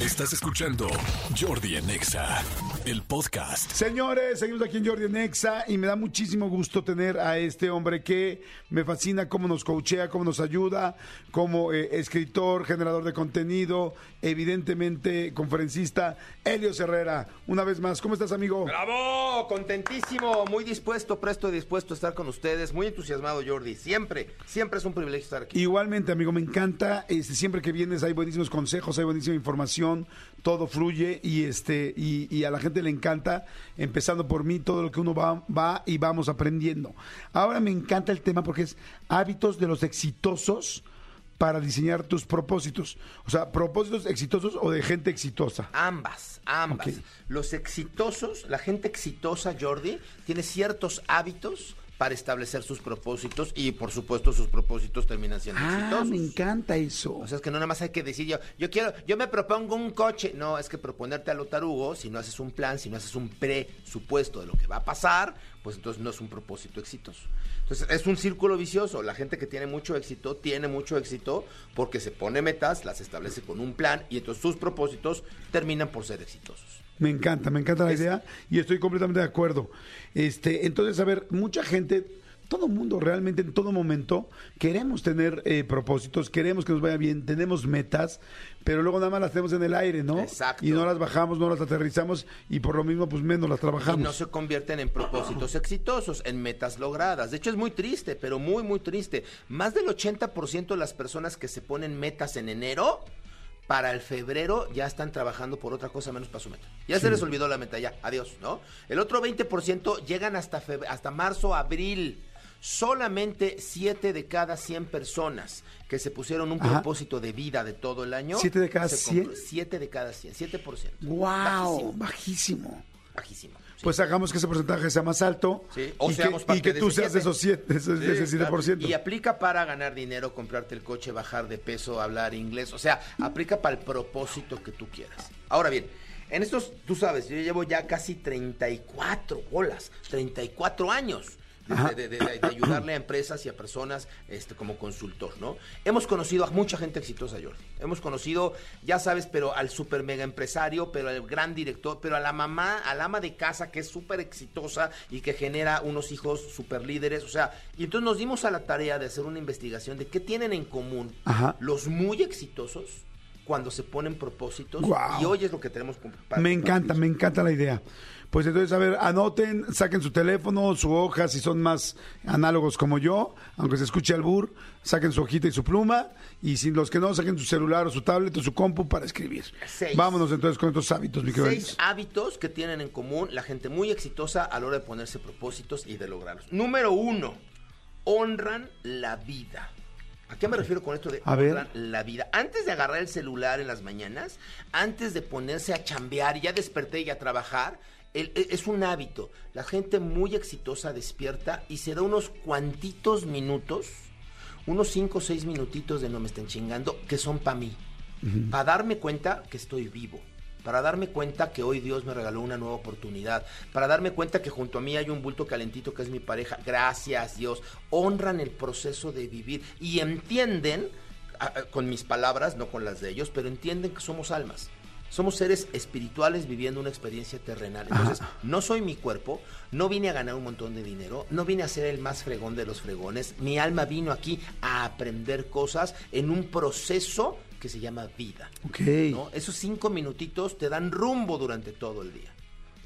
Estás escuchando Jordi en Exa, el podcast. Señores, seguimos aquí en Jordi Nexa y me da muchísimo gusto tener a este hombre que me fascina cómo nos coachea, cómo nos ayuda, como eh, escritor, generador de contenido, evidentemente conferencista, Elio Herrera. Una vez más, ¿cómo estás, amigo? ¡Bravo! Contentísimo, muy dispuesto, presto y dispuesto a estar con ustedes. Muy entusiasmado, Jordi. Siempre, siempre es un privilegio estar aquí. Igualmente, amigo, me encanta. Este, siempre que vienes hay buenísimos consejos, hay buenísima información, todo fluye y este y, y a la gente le encanta, empezando por mí, todo lo que uno va, va y vamos aprendiendo. Ahora me encanta el tema porque es hábitos de los exitosos para diseñar tus propósitos. O sea, propósitos exitosos o de gente exitosa. Ambas, ambas. Los exitosos, la gente exitosa, Jordi, tiene ciertos hábitos para establecer sus propósitos y, por supuesto, sus propósitos terminan siendo Ah, exitosos. me encanta eso. O sea, es que no nada más hay que decir yo, yo quiero, yo me propongo un coche. No, es que proponerte a lo tarugo, si no haces un plan, si no haces un presupuesto de lo que va a pasar, pues entonces no es un propósito exitoso. Entonces, es un círculo vicioso. La gente que tiene mucho éxito, tiene mucho éxito porque se pone metas, las establece con un plan y entonces sus propósitos terminan por ser exitosos. Me encanta, me encanta la idea y estoy completamente de acuerdo. Este, entonces, a ver, mucha gente, todo mundo realmente en todo momento queremos tener eh, propósitos, queremos que nos vaya bien, tenemos metas, pero luego nada más las tenemos en el aire, ¿no? Exacto. Y no las bajamos, no las aterrizamos y por lo mismo pues menos las Y trabajamos. no se convierten en propósitos exitosos, en metas logradas. De hecho, es muy triste, pero muy, muy triste. Más del 80% de las personas que se ponen metas en enero, para el febrero ya están trabajando por otra cosa menos para su meta. Ya se les olvidó la meta, ya, adiós, ¿no? El otro 20% llegan hasta, hasta marzo, abril. Solamente 7 de cada 100 personas que se pusieron un Ajá. propósito de vida de todo el año. ¿Siete de cada se 100? compro- Siete de cada 100, 7%. ¡Wow! Bajísimo, Bajísimo. bajísimo. Pues hagamos que ese porcentaje sea más alto Sí, o y, seamos que, parte y que de tú ese seas de esos 7, de ese, de ese Sí, claro. 7%. Y aplica para ganar dinero, comprarte el coche, bajar de peso, hablar inglés. O sea, aplica para el propósito que tú quieras. Ahora bien, en estos, tú sabes, yo llevo ya casi 34 bolas, 34 años. De-. De, de- ayudarle a empresas y a personas este, como consultor, ¿no? Hemos conocido a mucha gente exitosa, Jordi. Hemos conocido, ya sabes, pero al super mega empresario, pero al gran director, pero a la mamá, al ama de casa que es súper exitosa y que genera unos hijos super líderes. O sea, y entonces nos dimos a la tarea de hacer una investigación de qué tienen en común Ajá. los muy exitosos cuando se ponen propósitos. Y hoy es lo que tenemos. para Me encanta, me encanta la idea. Pues entonces, a ver, anoten, saquen su teléfono, su hoja, si son más análogos como yo, aunque se escuche albur, saquen su hojita y su pluma, y si los que no, saquen su celular o su tablet o su compu para escribir. Seis. Vámonos entonces con estos hábitos, mi querido Seis hábitos que tienen en común la gente muy exitosa a la hora de ponerse propósitos y de lograrlos. Número uno, honran la vida. ¿A qué me refiero con esto de A ver. la vida? Antes de agarrar el celular en las mañanas, antes de ponerse a chambear y ya desperté y a trabajar, el- e- es un hábito. La gente muy exitosa despierta y se da unos cuantitos minutos, unos cinco o seis minutitos de no me estén chingando, que son para mí. Para darme cuenta que estoy vivo. Para darme cuenta que hoy Dios me regaló una nueva oportunidad. Para darme cuenta que junto a mí hay un bulto calentito que es mi pareja. Gracias Dios. Honran el proceso de vivir y entienden, con mis palabras, no con las de ellos, pero entienden que somos almas. Somos seres espirituales viviendo una experiencia terrenal. Entonces, no soy mi cuerpo, no vine a ganar un montón de dinero, no vine a ser el más fregón de los fregones. Mi alma vino aquí a aprender cosas en un proceso que se llama vida. Ok, ¿no? Esos cinco minutitos te dan rumbo durante todo el día.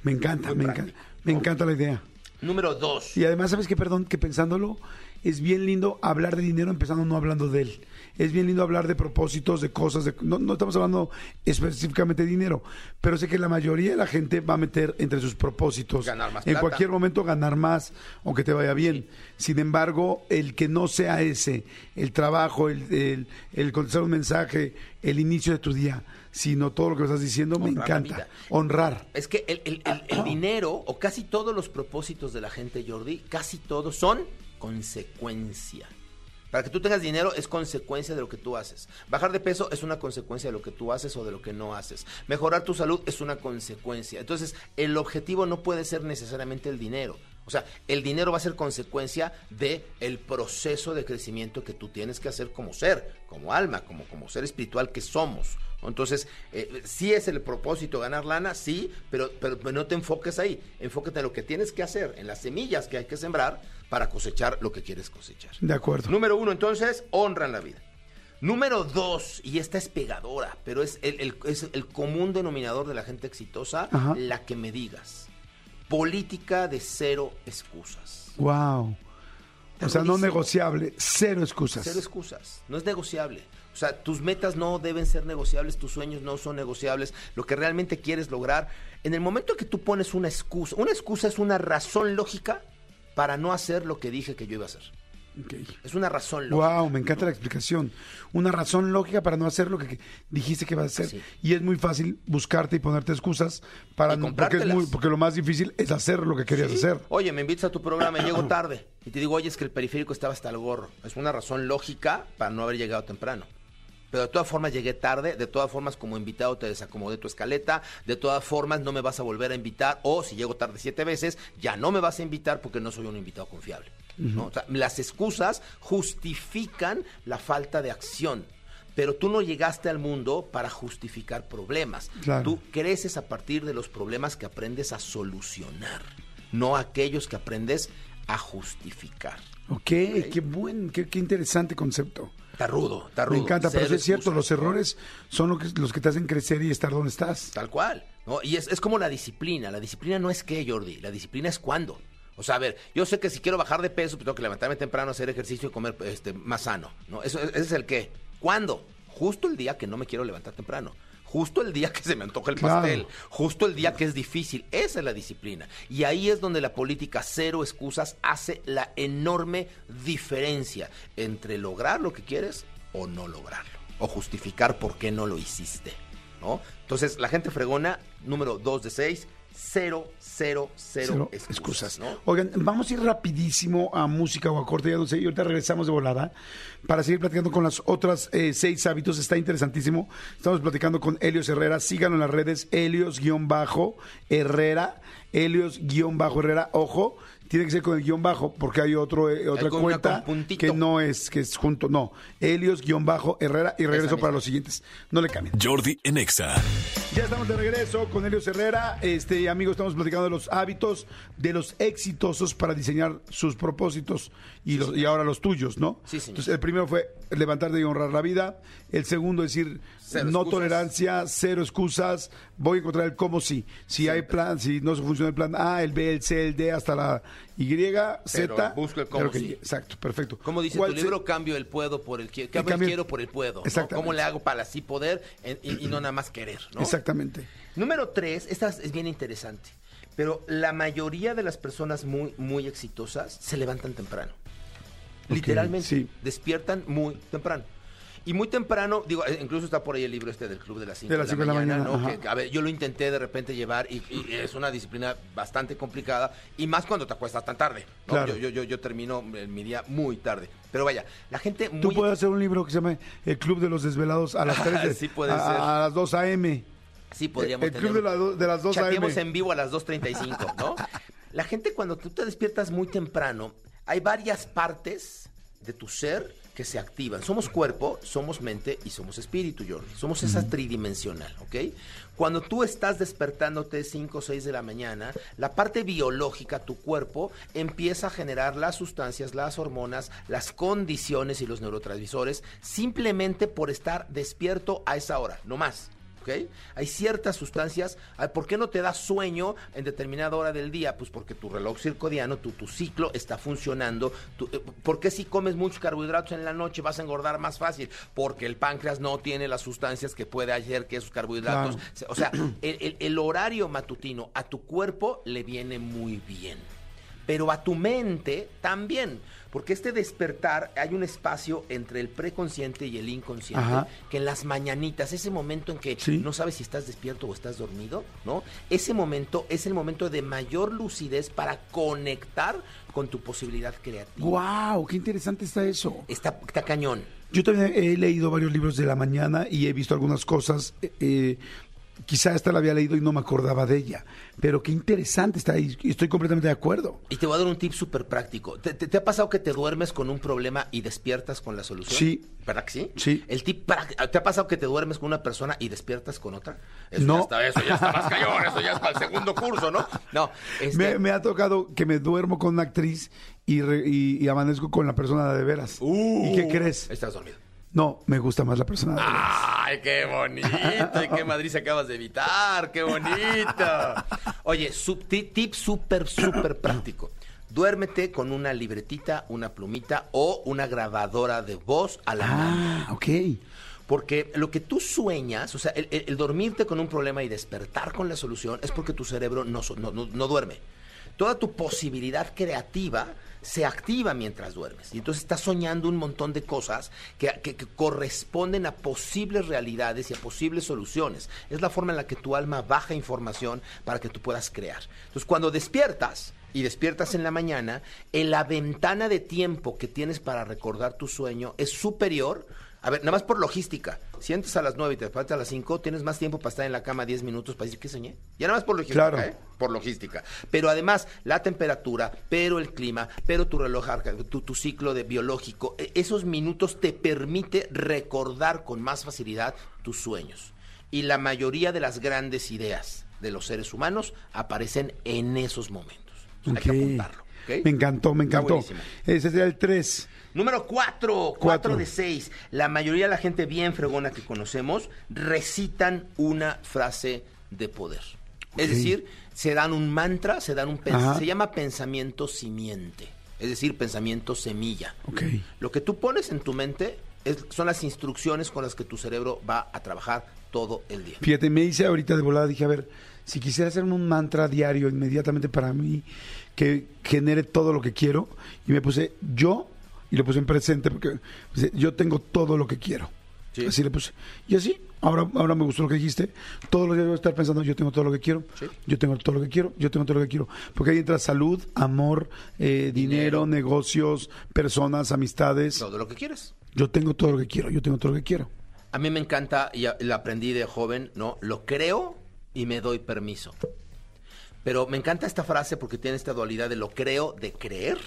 me encanta, Muy me práctico. encanta, me encanta la idea. Número dos. Y además, ¿sabes qué? Perdón, que pensándolo, es bien lindo hablar de dinero empezando no hablando de él. Es bien lindo hablar de propósitos, de cosas, de, no, no estamos hablando específicamente de dinero, pero sé que la mayoría de la gente va a meter entre sus propósitos Ganar más en plata. cualquier momento ganar más o que te vaya bien. Sin embargo, el que no sea ese, el trabajo, el, el, el contestar un mensaje, el inicio de tu día, sino todo lo que me estás diciendo, me Honrar encanta. Honrar. Es que el, el- el- el dinero, o casi todos los propósitos de la gente, Jordi, casi todos son consecuencia. Para que tú tengas dinero es consecuencia de lo que tú haces. Bajar de peso es una consecuencia de lo que tú haces o de lo que no haces. Mejorar tu salud es una consecuencia. Entonces, el objetivo no puede ser necesariamente el dinero. O sea, el dinero va a ser consecuencia de el proceso de crecimiento que tú tienes que hacer como ser, como alma, como, como ser espiritual que somos. Entonces, eh, sí es el propósito ganar lana, sí, pero, pero, no te enfoques ahí. Enfócate en lo que tienes que hacer, en las semillas que hay que sembrar para cosechar lo que quieres cosechar. De acuerdo. Número uno, entonces, honra en la vida. Número dos, y esta es pegadora, pero es el, el- es el común denominador de la gente exitosa, Ajá. la que me digas. Política de cero excusas. Wow. O sea, no negociable, cero excusas. Cero excusas, no es negociable. O sea, tus metas no deben ser negociables, tus sueños no son negociables, lo que realmente quieres lograr. En el momento que tú pones una excusa, una excusa es una razón lógica para no hacer lo que dije que yo iba a hacer. Ok. Es una razón lógica. Wow, me encanta la explicación. Una razón lógica para no hacer lo que dijiste que vas a hacer. Sí. Y es muy fácil buscarte y ponerte excusas para Y porque es comprártelas. muy, porque lo más difícil es hacer lo que querías Sí. hacer. Oye, me invitas a tu programa y llego tarde. Y te digo, oye, es que el periférico estaba hasta el gorro. Es una razón lógica para no haber llegado temprano. Pero de todas formas llegué tarde, de todas formas como invitado te desacomodé tu escaleta, de todas formas no me vas a volver a invitar o si llego tarde siete veces ya no me vas a invitar porque no soy un invitado confiable. ¿no? O sea, las excusas justifican la falta de acción. Pero tú no llegaste al mundo para justificar problemas. Claro. Tú creces a partir de los problemas que aprendes a solucionar, no aquellos que aprendes a justificar. Ok, qué buen, qué, qué interesante concepto. Está rudo, está rudo. Me encanta, pero Cero es cierto, los errores son lo que, los que te hacen crecer y estar donde estás. Tal cual. ¿no? Y es, es como la disciplina. La disciplina no es qué, Jordi. La disciplina es cuándo. O sea, a ver, yo sé que si quiero bajar de peso, pues tengo que levantarme temprano, hacer ejercicio y comer este, más sano. ¿no? Eso, ese es el qué. ¿Cuándo? Justo el día que no me quiero levantar temprano. Justo el día que se me antoja el Claro. pastel. Justo el día que es difícil. Esa es la disciplina. Y ahí es donde la política cero excusas hace la enorme diferencia entre lograr lo que quieres o no lograrlo. O justificar por qué no lo hiciste. ¿no? Entonces, la gente fregona, número 2 de 6, cero, cero, cero, Cero excusas. excusas. ¿no? Oigan, vamos a ir rapidísimo a música o a corte, ya no sé, y ahorita regresamos de volada para seguir platicando con las otras eh, seis hábitos. Está interesantísimo. Estamos platicando con Helios Herrera. Síganlo en las redes, Helios-Herrera. Helios-Herrera. Ojo, tiene que ser con el guion bajo, porque hay otro, eh, otra con una cuenta con puntito. que no es, que es junto. No, Helios-Herrera. Y regreso para los siguientes. No le cambien. Jordi en Exa. Ya estamos de regreso con Helios Herrera. Este, amigos, estamos platicando de los hábitos de los exitosos para diseñar sus propósitos y, los, y ahora los tuyos, ¿no? Sí, señor. Entonces, el primero fue levantarte y honrar la vida. El segundo, decir Cero no excusas. tolerancia, cero excusas. Voy a encontrar el cómo sí. Si hay plan, si no se funciona el plan A, el B, el C, el D, hasta la Y, Z. busco el cómo que sí. Exacto, perfecto. Como dice ¿Cuál tu se- libro, cambio el puedo por el quiero. Cambio el quiero por el puedo. ¿no? ¿Cómo le hago para así poder en- y, y no nada más querer? ¿no? Exactamente. Número tres, esta es bien interesante. Pero la mayoría de las personas muy, muy exitosas se levantan temprano. Literalmente. sí. Despiertan muy temprano. Y muy temprano, digo, eh, incluso está por ahí el libro este del Club de las 5 De cinco de la mañana, ¿no? Que, a ver, yo lo intenté de repente llevar y, y es una disciplina bastante complicada y más cuando te acuestas tan tarde. ¿no? Claro. Yo, yo, yo, yo termino mi día muy tarde. Pero vaya, la gente muy... Tú puedes hacer un libro que se llama El Club de los Desvelados a las 3 de, Sí puede a, ser. a las 2 a.m. Sí, podríamos El club de, la do- de las 2 Chateemos a.m. en vivo a las 2.35, ¿no? La gente cuando tú te despiertas muy temprano, hay varias partes de tu ser que se activan. Somos cuerpo, somos mente y somos espíritu, Jordi. Somos esa tridimensional, ¿ok? Cuando tú estás despertándote 5 o 6 de la mañana, la parte biológica, tu cuerpo, empieza a generar las sustancias, las hormonas, las condiciones y los neurotransmisores simplemente por estar despierto a esa hora, no más. ¿Ok? Hay ciertas sustancias. ¿Por qué no te da sueño en determinada hora del día? Pues porque tu reloj circadiano, tu, tu ciclo está funcionando. Tu- eh, ¿Por qué si comes muchos carbohidratos en la noche vas a engordar más fácil? Porque el páncreas no tiene las sustancias que puede hacer que esos carbohidratos. Claro. O sea, el, el- el horario matutino a tu cuerpo le viene muy bien. Pero a tu mente también. Porque este despertar, hay un espacio entre el preconsciente y el inconsciente Ajá. que en las mañanitas, ese momento en que Sí. no sabes si estás despierto o estás dormido, ¿no? Ese momento es el momento de mayor lucidez para conectar con tu posibilidad creativa. ¡Guau! ¡Qué interesante está eso! Está, está cañón. Yo también he leído varios libros de la mañana y he visto algunas cosas. eh, eh, quizá esta la había leído y no me acordaba de ella. Pero qué interesante está ahí. y Estoy completamente de acuerdo. Y te voy a dar un tip súper práctico. ¿Te, te, te ha pasado que te duermes con un problema y despiertas con la solución? Sí. ¿Verdad que sí? Sí. El tip ¿Te ha pasado que te duermes con una persona y despiertas con otra? Eso No. Ya está, eso ya está más cañón, eso ya es para el segundo curso, ¿no? No. este- Me, me ha tocado que me duermo con una actriz y, re- y- y amanezco con la persona de veras. Uh. ¿Y qué crees? Estás dormido. No, me gusta más la persona. ¡Ay, qué bonito! ¿Y qué Madrid se acabas de evitar? ¡Qué bonito! Oye, sub- ti- tip súper, súper práctico. Duérmete con una libretita, una plumita o una grabadora de voz a la mano. Ah, ok. Porque lo que tú sueñas, o sea, el, el- el dormirte con un problema y despertar con la solución es porque tu cerebro no, no, no- no duerme. Toda tu posibilidad creativa se activa mientras duermes. Y entonces estás soñando un montón de cosas que, corresponden a posibles realidades y a posibles soluciones. Es la forma en la que tu alma baja información para que tú puedas crear. Entonces, cuando despiertas, y despiertas en la mañana, en la ventana de tiempo que tienes para recordar tu sueño es superior. A ver, nada más por logística. Si entras a las 9 y te despiertas a las 5, tienes más tiempo para estar en la cama 10 minutos para decir que soñé. Ya nada más por logística, Claro. ¿eh? Por logística. Pero además, la temperatura, pero el clima, pero tu reloj, arca- tu, tu ciclo de biológico, e- esos minutos te permite recordar con más facilidad tus sueños. Y la mayoría de las grandes ideas de los seres humanos aparecen en esos momentos. Hay que apuntarlo. Me encantó, me encantó. Ese sería el 3. Número cuatro, Cuatro. cuatro de seis. La mayoría de la gente bien fregona que conocemos recitan una frase de poder. Es decir, se dan un mantra, se dan un Ajá. se llama pensamiento simiente, es decir, pensamiento semilla. Ok. Lo que tú pones en tu mente es- son las instrucciones con las que tu cerebro va a trabajar todo el día. Fíjate, me hice ahorita de volada, dije, a ver, si quisiera hacerme un mantra diario inmediatamente para mí, que genere todo lo que quiero, y me puse yo, y lo puse en presente, porque puse, yo tengo todo lo que quiero. Sí. Así le puse. Y así, ahora, ahora me gustó lo que dijiste, todos los días voy a estar pensando, yo tengo todo lo que quiero, Sí. yo tengo todo lo que quiero, yo tengo todo lo que quiero. Porque ahí entra salud, amor, eh, dinero, negocios, personas, amistades. Todo lo que quieres. Yo tengo todo lo que quiero, yo tengo todo lo que quiero. A mí me encanta, y lo aprendí de joven, ¿no? Lo creo y me doy permiso. Pero me encanta esta frase porque tiene esta dualidad de lo creo de creer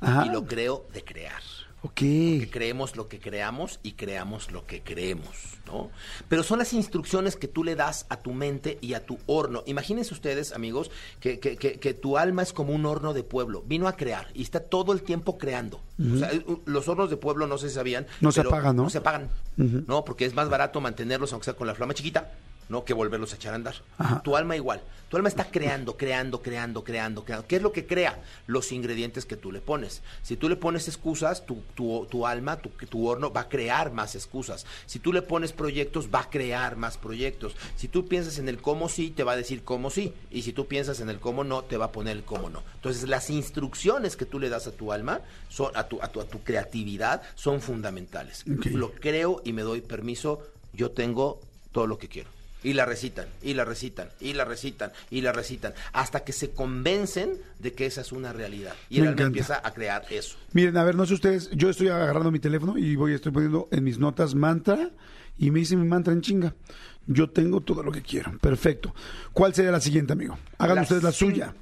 Ajá. y lo creo de crear. Ok. Que creemos lo que creamos y creamos lo que creemos, ¿no? Pero son las instrucciones que tú le das a tu mente y a tu horno. Imagínense ustedes, amigos, que, que- que- que tu alma es como un horno de pueblo. Vino a crear y está todo el tiempo creando. O sea, los hornos de pueblo, no si sabían. No se apagan, ¿no? No se apagan, ¿no? Porque es más barato mantenerlos, aunque sea con la flama chiquita, ¿no? Que volverlos a echar a andar. Ajá. Tu alma igual. Tu alma está creando, creando, creando, creando, creando. ¿Qué es lo que crea? Los ingredientes que tú le pones. Si tú le pones excusas, tu, tu, tu alma, tu, tu horno va a crear más excusas. Si tú le pones proyectos, va a crear más proyectos. Si tú piensas en el cómo sí, te va a decir cómo sí. Y si tú piensas en el cómo no, te va a poner el cómo no. Entonces, las instrucciones que tú le das a tu alma, son, a, tu, a, tu, a tu creatividad, son fundamentales. Lo creo y me doy permiso. Yo tengo todo lo que quiero. Y la recitan, y la recitan, y la recitan, y la recitan, hasta que se convencen de que esa es una realidad. Y el alma empieza a crear eso. Miren, a ver, no sé ustedes, yo estoy agarrando mi teléfono y voy, estoy poniendo en mis notas mantra y me hice mi mantra en chinga. Yo tengo todo lo que quiero. Perfecto. ¿Cuál sería la siguiente, amigo? Hagan ustedes la suya.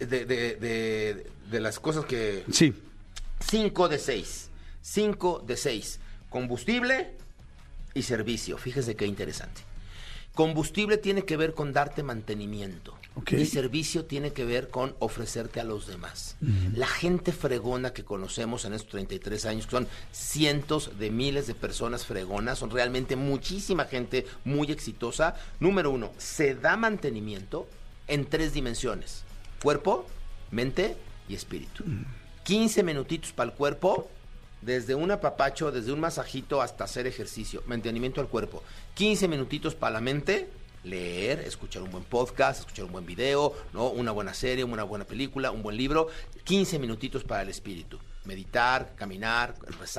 De, de- de- de las cosas que... Sí. 5 de 6. 5 de 6. Combustible y servicio. Fíjese qué interesante. Combustible tiene que ver con darte mantenimiento. Ok. Y servicio tiene que ver con ofrecerte a los demás. La gente fregona que conocemos en estos 33 años, que son cientos de miles de personas fregonas, son realmente muchísima gente muy exitosa. Número uno, se da mantenimiento en tres dimensiones. Cuerpo, mente y espíritu. 15 minutitos para el cuerpo, desde un apapacho, desde un masajito hasta hacer ejercicio, mantenimiento al cuerpo. 15 minutitos para la mente, leer, escuchar un buen podcast, escuchar un buen video, ¿no? una buena serie, una buena película, un buen libro. 15 minutitos para el espíritu. Meditar, caminar,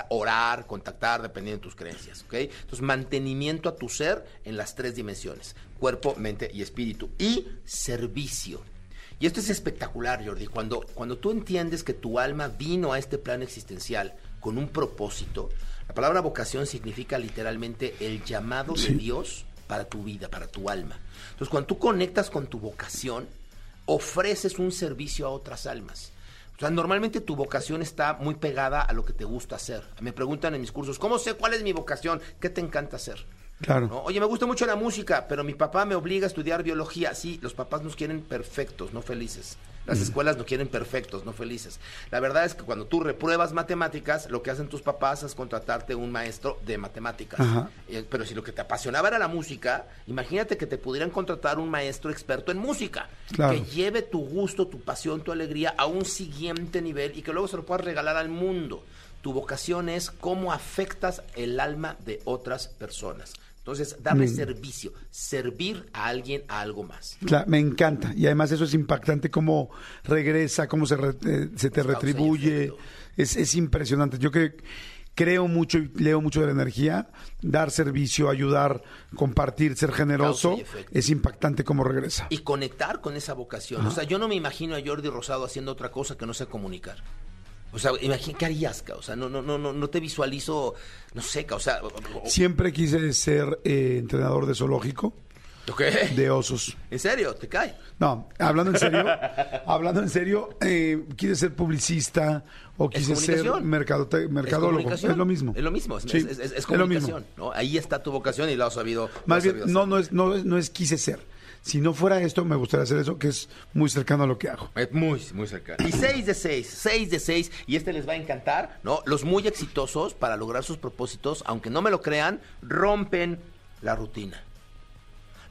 orar, contactar, dependiendo de tus creencias. ¿ok? Entonces, mantenimiento a tu ser en las tres dimensiones: cuerpo, mente y espíritu. Y servicio. Y esto es espectacular, Jordi. Cuando, cuando tú entiendes que tu alma vino a este plano existencial con un propósito, la palabra vocación significa literalmente el llamado Sí. de Dios para tu vida, para tu alma. Entonces, cuando tú conectas con tu vocación, ofreces un servicio a otras almas. O sea, normalmente tu vocación está muy pegada a lo que te gusta hacer. Me preguntan en mis cursos, ¿cómo sé cuál es mi vocación? ¿Qué te encanta hacer? Claro. ¿No? Oye, me gusta mucho la música, pero mi papá me obliga a estudiar biología. Sí, los papás nos quieren perfectos, no felices. Las escuelas no quieren perfectos, no felices. La verdad es que cuando tú repruebas matemáticas, lo que hacen tus papás es contratarte un maestro de matemáticas. Eh, Pero si lo que te apasionaba era la música, imagínate que te pudieran contratar un maestro experto en música. Claro. Que lleve tu gusto, tu pasión, tu alegría a un siguiente nivel y que luego se lo puedas regalar al mundo. Tu vocación es cómo afectas el alma de otras personas. Entonces, darle servicio, servir a alguien a algo más. Claro, me encanta. Y además eso es impactante cómo regresa, cómo se, re- eh, se te Causa retribuye. Es, es impresionante. Yo que creo mucho y leo mucho de la energía, dar servicio, ayudar, compartir, ser generoso, es impactante cómo regresa. Y conectar con esa vocación. O sea, yo no me imagino a Jordi Rosado haciendo otra cosa que no sea comunicar. O sea, imagina, ¿qué harías, ca? O sea, no, no, no, no, te visualizo, no sé, o sea, Siempre quise ser eh, entrenador de zoológico, ¿o ¿qué? de osos. ¿En serio? ¿Te cae? No, hablando en serio, hablando en serio, eh, quise ser publicista o quise ser ¿Es mercadólogo. Es lo mismo. Es lo mismo, es, Sí, es- es- lo mismo. Ahí está tu vocación y lo has sabido. Más bien, no, no es, no, es- no es quise ser. Si no fuera esto, me gustaría hacer eso, que es muy cercano a lo que hago. Es muy, muy cercano. Y 6 de 6, 6 de 6, y este les va a encantar, ¿no? Los muy exitosos para lograr sus propósitos, aunque no me lo crean, rompen la rutina.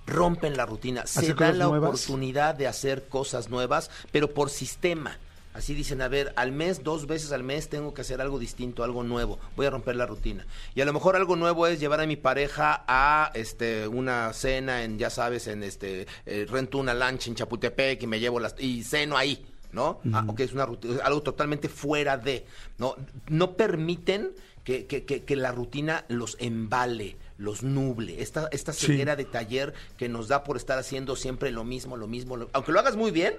Rompen la rutina. Se ¿Hacer dan la nuevas? oportunidad de hacer cosas nuevas, pero por sistema. Así dicen, a ver, al mes, dos veces al mes tengo que hacer algo distinto, algo nuevo. Voy a romper la rutina. Y a lo mejor algo nuevo es llevar a mi pareja a este una cena en, ya sabes, en este eh, rento una lancha en Chapultepec y me llevo las y ceno ahí. ¿No? Ah, ok, es una rutina, algo totalmente fuera de. No, no permiten que, que- que- que la rutina los embale, los nuble. Esta, esta Sí. ceguera de taller que nos da por estar haciendo siempre lo mismo, lo mismo. lo- aunque lo hagas muy bien,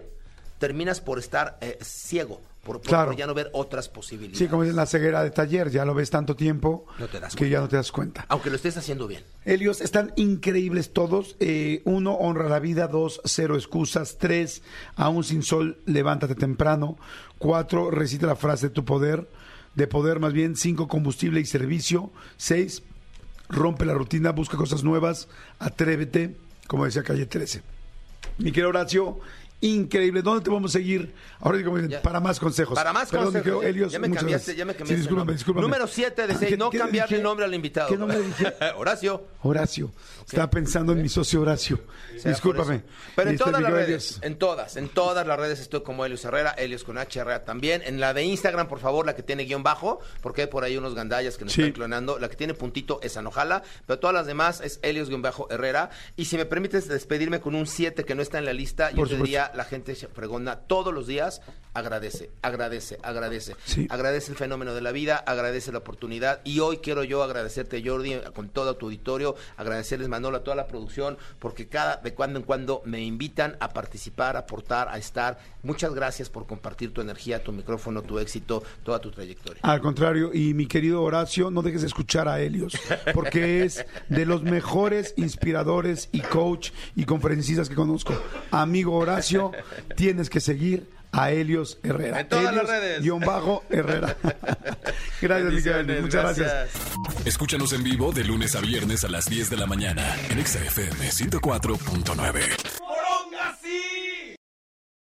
terminas por estar eh, ciego, por, por- Claro. por ya no ver otras posibilidades. Sí, como dicen la ceguera de taller, ya lo ves tanto tiempo No te das que ya no te das cuenta. Aunque lo estés haciendo bien. Helios, están increíbles todos. Eh, uno, honra la vida. Dos, cero excusas. Tres, aún sin sol, levántate temprano. Cuatro, recita la frase de tu poder, de poder más bien. Cinco, combustible y servicio. Seis, rompe la rutina, busca cosas nuevas, atrévete, como decía Calle 13. Mi querido Horacio, increíble. ¿Dónde te vamos a seguir? Ahora digo, Ya. para más consejos. Para más Perdón, consejos. querido ya- me cambiaste, gracias. ya me Sí, cambiaste. discúlpame, ¿no? discúlpame. Número 7 de Ah, 6. ¿qué- No cambiarle el nombre al invitado. ¿Qué nombre dije? Horacio. Horacio. Estaba pensando en mi socio Horacio. Discúlpame. Pero en todas las redes, en todas, en todas las redes estoy como Helios Herrera, Helios con H Herrera también. En la de Instagram, por favor, la que tiene guion bajo, porque hay por ahí unos gandallas que nos Sí. están clonando. La que tiene puntito es Anojala, pero todas las demás es Helios guion bajo Herrera. Y si me permites despedirme con un 7 que no está en la lista, yo te supuesto. La gente se pregona todos los días, agradece, agradece, agradece. Sí. Agradece el fenómeno de la vida, agradece la oportunidad. Y hoy quiero yo agradecerte, Jordi, con todo tu auditorio, agradecerles, Manolo, a toda la producción, porque cada de cuando en cuando me invitan a participar, a aportar, a estar. Muchas gracias por compartir tu energía, tu micrófono, tu éxito, toda tu trayectoria. Al contrario, y mi querido Horacio, no dejes de escuchar a Helios, porque es de los mejores inspiradores y coach y conferencistas que conozco. Amigo Horacio, tienes que seguir a Helios Herrera. En todas las Helios redes. guion bajo Herrera. gracias, mi querido Helios. Bendiciones, Muchas gracias. Escúchanos en vivo de lunes a viernes a las 10 de la mañana en Exa FM 104.9.